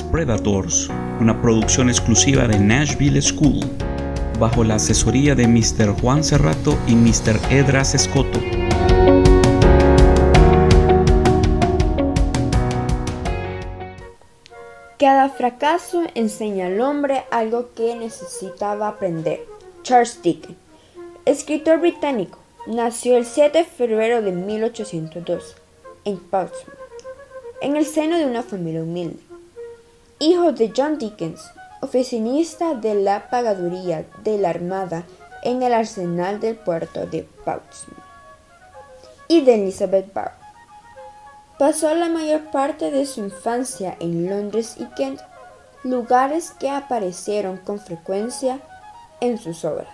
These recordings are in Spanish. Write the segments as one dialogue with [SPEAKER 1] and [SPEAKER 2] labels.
[SPEAKER 1] Predators, una producción exclusiva de Nashville School, bajo la asesoría de Mr. Juan Cerrato y Mr. Edras Escoto.
[SPEAKER 2] Cada fracaso enseña al hombre algo que necesitaba aprender. Charles Dickens, escritor británico, nació el 7 de febrero de 1802 en Portsmouth en el seno de una familia humilde. Hijo de John Dickens, oficinista de la pagaduría de la Armada en el arsenal del puerto de Portsmouth, y de Elizabeth Barr. Pasó la mayor parte de su infancia en Londres y Kent, lugares que aparecieron con frecuencia en sus obras.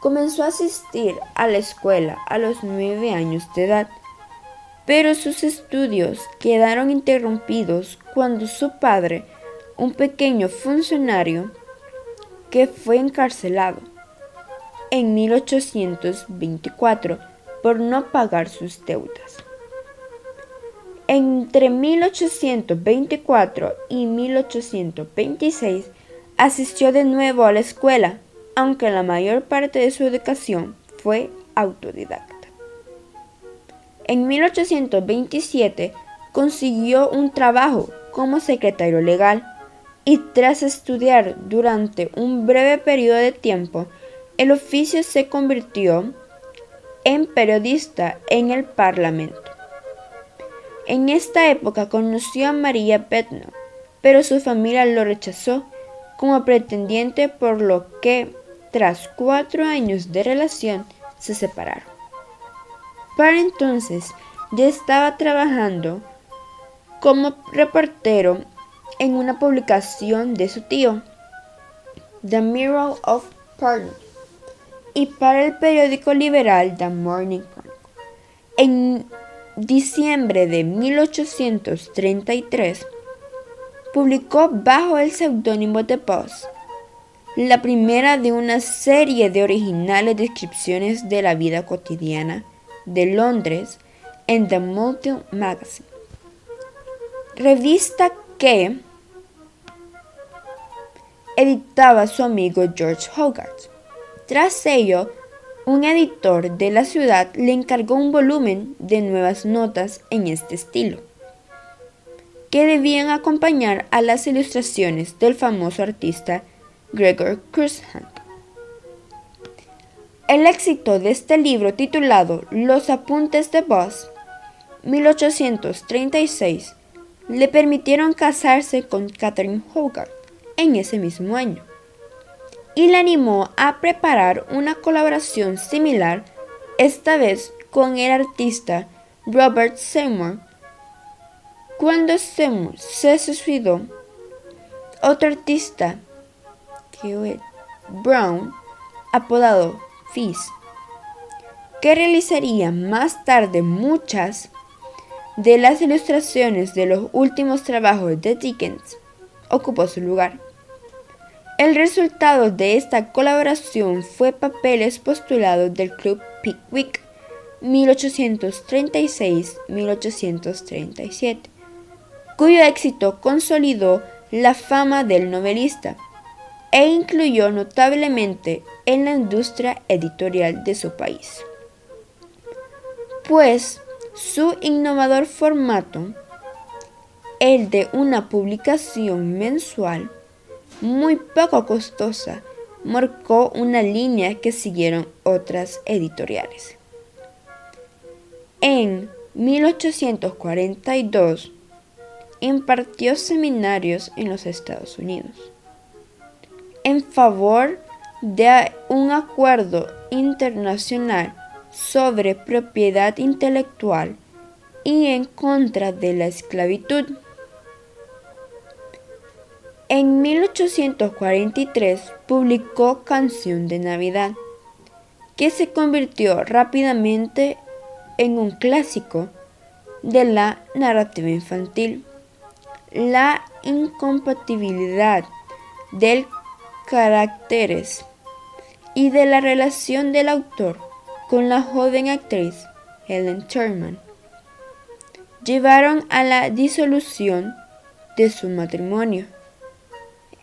[SPEAKER 2] Comenzó a asistir a la escuela a los nueve años de edad pero sus estudios quedaron interrumpidos cuando su padre, un pequeño funcionario, que fue encarcelado en 1824 por no pagar sus deudas. Entre 1824 y 1826 asistió de nuevo a la escuela, aunque la mayor parte de su educación fue autodidacta. En 1827 consiguió un trabajo como secretario legal y tras estudiar durante un breve periodo de tiempo, el oficio se convirtió en periodista en el Parlamento. En esta época conoció a María Petno, pero su familia lo rechazó como pretendiente por lo que, tras cuatro años de relación, se separaron. Para entonces ya estaba trabajando como reportero en una publicación de su tío, The Mirror of Pardon, y para el periódico liberal The Morning Chronicle. En diciembre de 1833, publicó bajo el seudónimo de Post la primera de una serie de originales descripciones de la vida cotidiana de Londres en The Multi Magazine, revista que editaba su amigo George Hogarth. Tras ello, un editor de la ciudad le encargó un volumen de nuevas notas en este estilo, que debían acompañar a las ilustraciones del famoso artista Gregor Cruzant. El éxito de este libro titulado Los apuntes de Boss, 1836, le permitieron casarse con Catherine Hogarth en ese mismo año y le animó a preparar una colaboración similar, esta vez con el artista Robert Seymour. Cuando Seymour se suicidó, otro artista, Brown, apodado que realizaría más tarde muchas de las ilustraciones de los últimos trabajos de Dickens, ocupó su lugar. El resultado de esta colaboración fue papeles postulados del Club Pickwick 1836-1837, cuyo éxito consolidó la fama del novelista e influyó notablemente en la industria editorial de su país. Pues su innovador formato, el de una publicación mensual muy poco costosa, marcó una línea que siguieron otras editoriales. En 1842 impartió seminarios en los Estados Unidos en favor de un acuerdo internacional sobre propiedad intelectual y en contra de la esclavitud. En 1843 publicó Canción de Navidad, que se convirtió rápidamente en un clásico de la narrativa infantil. La incompatibilidad del caracteres y de la relación del autor con la joven actriz Helen Sherman llevaron a la disolución de su matrimonio.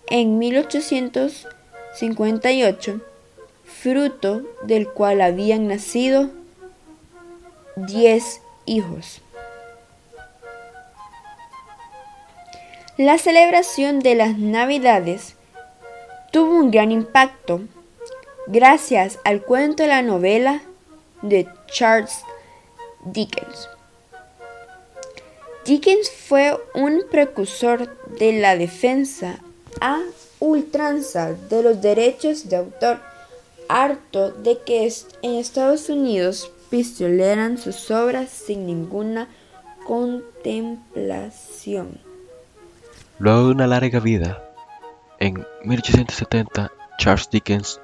[SPEAKER 2] En 1858, fruto del cual habían nacido diez hijos. La celebración de las Navidades tuvo un gran impacto gracias al cuento de la novela de Charles Dickens. Dickens fue un precursor de la defensa a ultranza de los derechos de autor, harto de que en Estados Unidos pistoleran sus obras sin ninguna contemplación.
[SPEAKER 3] Luego de una larga vida, en 1870 Charles Dickens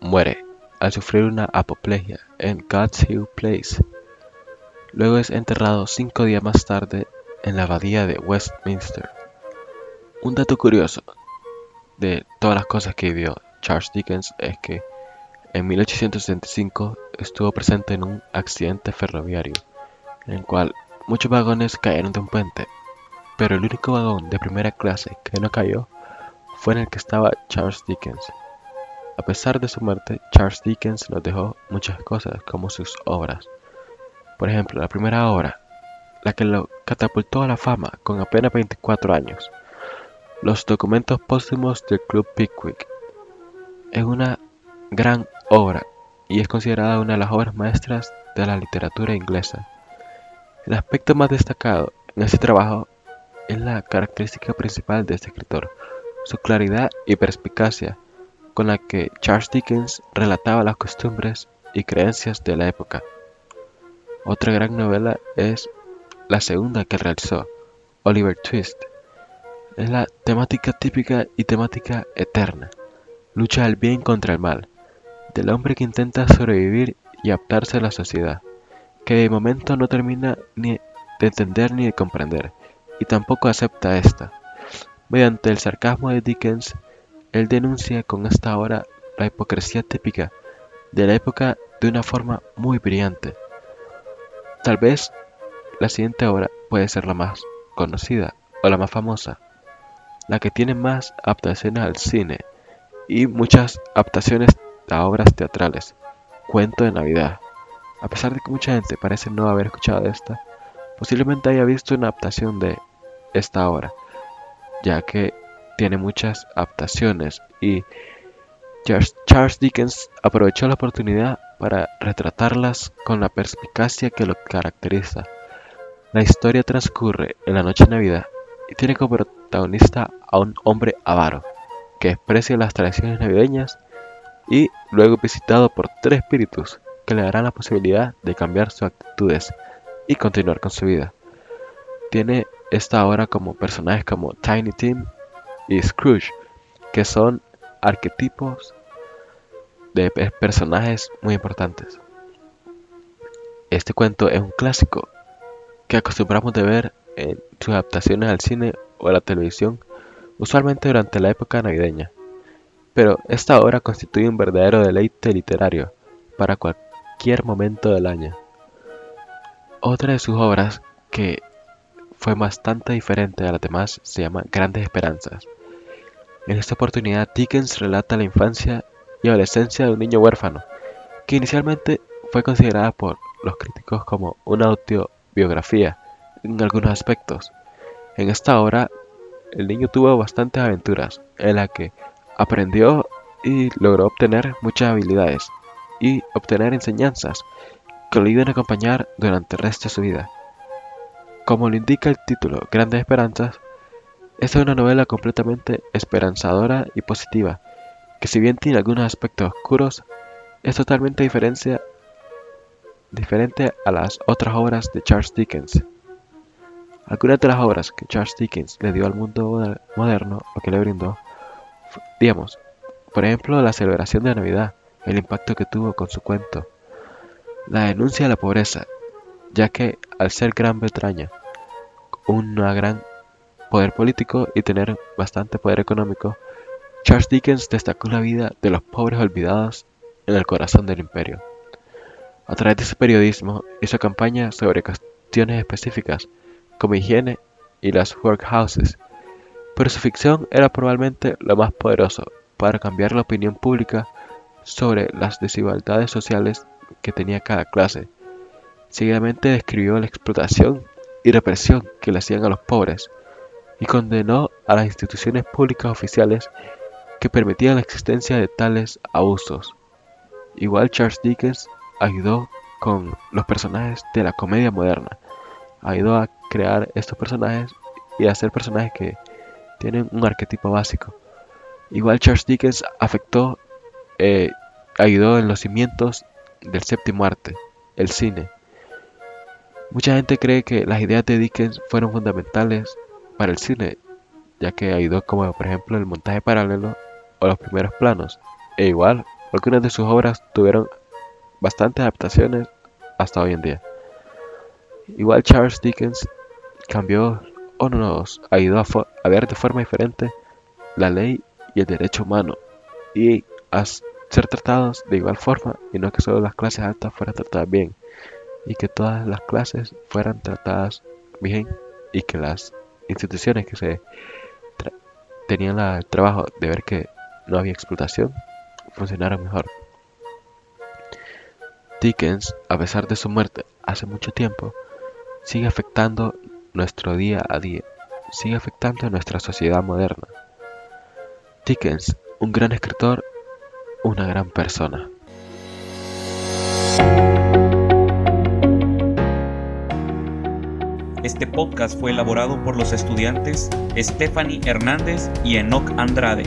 [SPEAKER 3] muere al sufrir una apoplejía en God's Hill Place. Luego es enterrado cinco días más tarde en la abadía de Westminster. Un dato curioso de todas las cosas que vivió Charles Dickens es que en 1865 estuvo presente en un accidente ferroviario, en el cual muchos vagones cayeron de un puente pero el único vagón de primera clase que no cayó fue en el que estaba Charles Dickens. A pesar de su muerte, Charles Dickens nos dejó muchas cosas como sus obras. Por ejemplo, la primera obra, la que lo catapultó a la fama con apenas 24 años, Los documentos póstumos del Club Pickwick. Es una gran obra y es considerada una de las obras maestras de la literatura inglesa. El aspecto más destacado en ese trabajo es la característica principal de este escritor, su claridad y perspicacia con la que Charles Dickens relataba las costumbres y creencias de la época. Otra gran novela es la segunda que realizó, Oliver Twist. Es la temática típica y temática eterna. Lucha del bien contra el mal, del hombre que intenta sobrevivir y adaptarse a la sociedad, que de momento no termina ni de entender ni de comprender, y tampoco acepta esta. Mediante el sarcasmo de Dickens, él denuncia con esta obra la hipocresía típica de la época de una forma muy brillante. Tal vez la siguiente obra puede ser la más conocida o la más famosa, la que tiene más adaptaciones al cine y muchas adaptaciones a obras teatrales, Cuento de Navidad. A pesar de que mucha gente parece no haber escuchado esta, posiblemente haya visto una adaptación de esta obra, ya que tiene muchas adaptaciones y Charles Dickens aprovechó la oportunidad para retratarlas con la perspicacia que lo caracteriza. La historia transcurre en la noche de Navidad y tiene como protagonista a un hombre avaro que desprecia las tradiciones navideñas y luego visitado por tres espíritus que le darán la posibilidad de cambiar sus actitudes y continuar con su vida. Tiene esta obra como personajes como Tiny Tim y Scrooge, que son arquetipos de personajes muy importantes. Este cuento es un clásico que acostumbramos de ver en sus adaptaciones al cine o a la televisión, usualmente durante la época navideña. Pero esta obra constituye un verdadero deleite literario para cualquier momento del año. Otra de sus obras que fue bastante diferente a las demás se llama Grandes Esperanzas. En esta oportunidad Dickens relata la infancia y adolescencia de un niño huérfano, que inicialmente fue considerada por los críticos como una autobiografía en algunos aspectos. En esta obra, el niño tuvo bastantes aventuras en las que aprendió y logró obtener muchas habilidades y obtener enseñanzas que lo ayudan a acompañar durante el resto de su vida. Como lo indica el título Grandes Esperanzas, es una novela completamente esperanzadora y positiva, que si bien tiene algunos aspectos oscuros, es totalmente diferente a las otras obras de Charles Dickens. Algunas de las obras que Charles Dickens le dio al mundo moderno, lo que le brindó, digamos, por ejemplo, la celebración de Navidad, el impacto que tuvo con su cuento, la denuncia de la pobreza, ya que al ser Gran Bretaña un gran poder político y tener bastante poder económico, Charles Dickens destacó la vida de los pobres olvidados en el corazón del imperio. A través de su periodismo hizo campañas sobre cuestiones específicas como higiene y las workhouses, pero su ficción era probablemente lo más poderoso para cambiar la opinión pública sobre las desigualdades sociales que tenía cada clase. Seguidamente describió la explotación y represión que le hacían a los pobres y condenó a las instituciones públicas oficiales que permitían la existencia de tales abusos. Igual Charles Dickens ayudó con los personajes de la comedia moderna, ayudó a crear estos personajes y a hacer personajes que tienen un arquetipo básico. Igual Charles Dickens afectó, eh, ayudó en los cimientos del séptimo arte, el cine. Mucha gente cree que las ideas de Dickens fueron fundamentales para el cine, ya que ayudó como por ejemplo el montaje paralelo o los primeros planos. E igual, algunas de sus obras tuvieron bastantes adaptaciones hasta hoy en día. Igual Charles Dickens cambió o nos ayudó a, ver de forma diferente la ley y el derecho humano y a ser tratados de igual forma y no que solo las clases altas fueran tratadas bien y que todas las clases fueran tratadas bien y que las instituciones que se tenían el trabajo de ver que no había explotación funcionaran mejor. Dickens, a pesar de su muerte hace mucho tiempo, sigue afectando nuestro día a día, sigue afectando a nuestra sociedad moderna. Dickens, un gran escritor, una gran persona.
[SPEAKER 1] Este podcast fue elaborado por los estudiantes Stephanie Hernández y Enoch Andrade.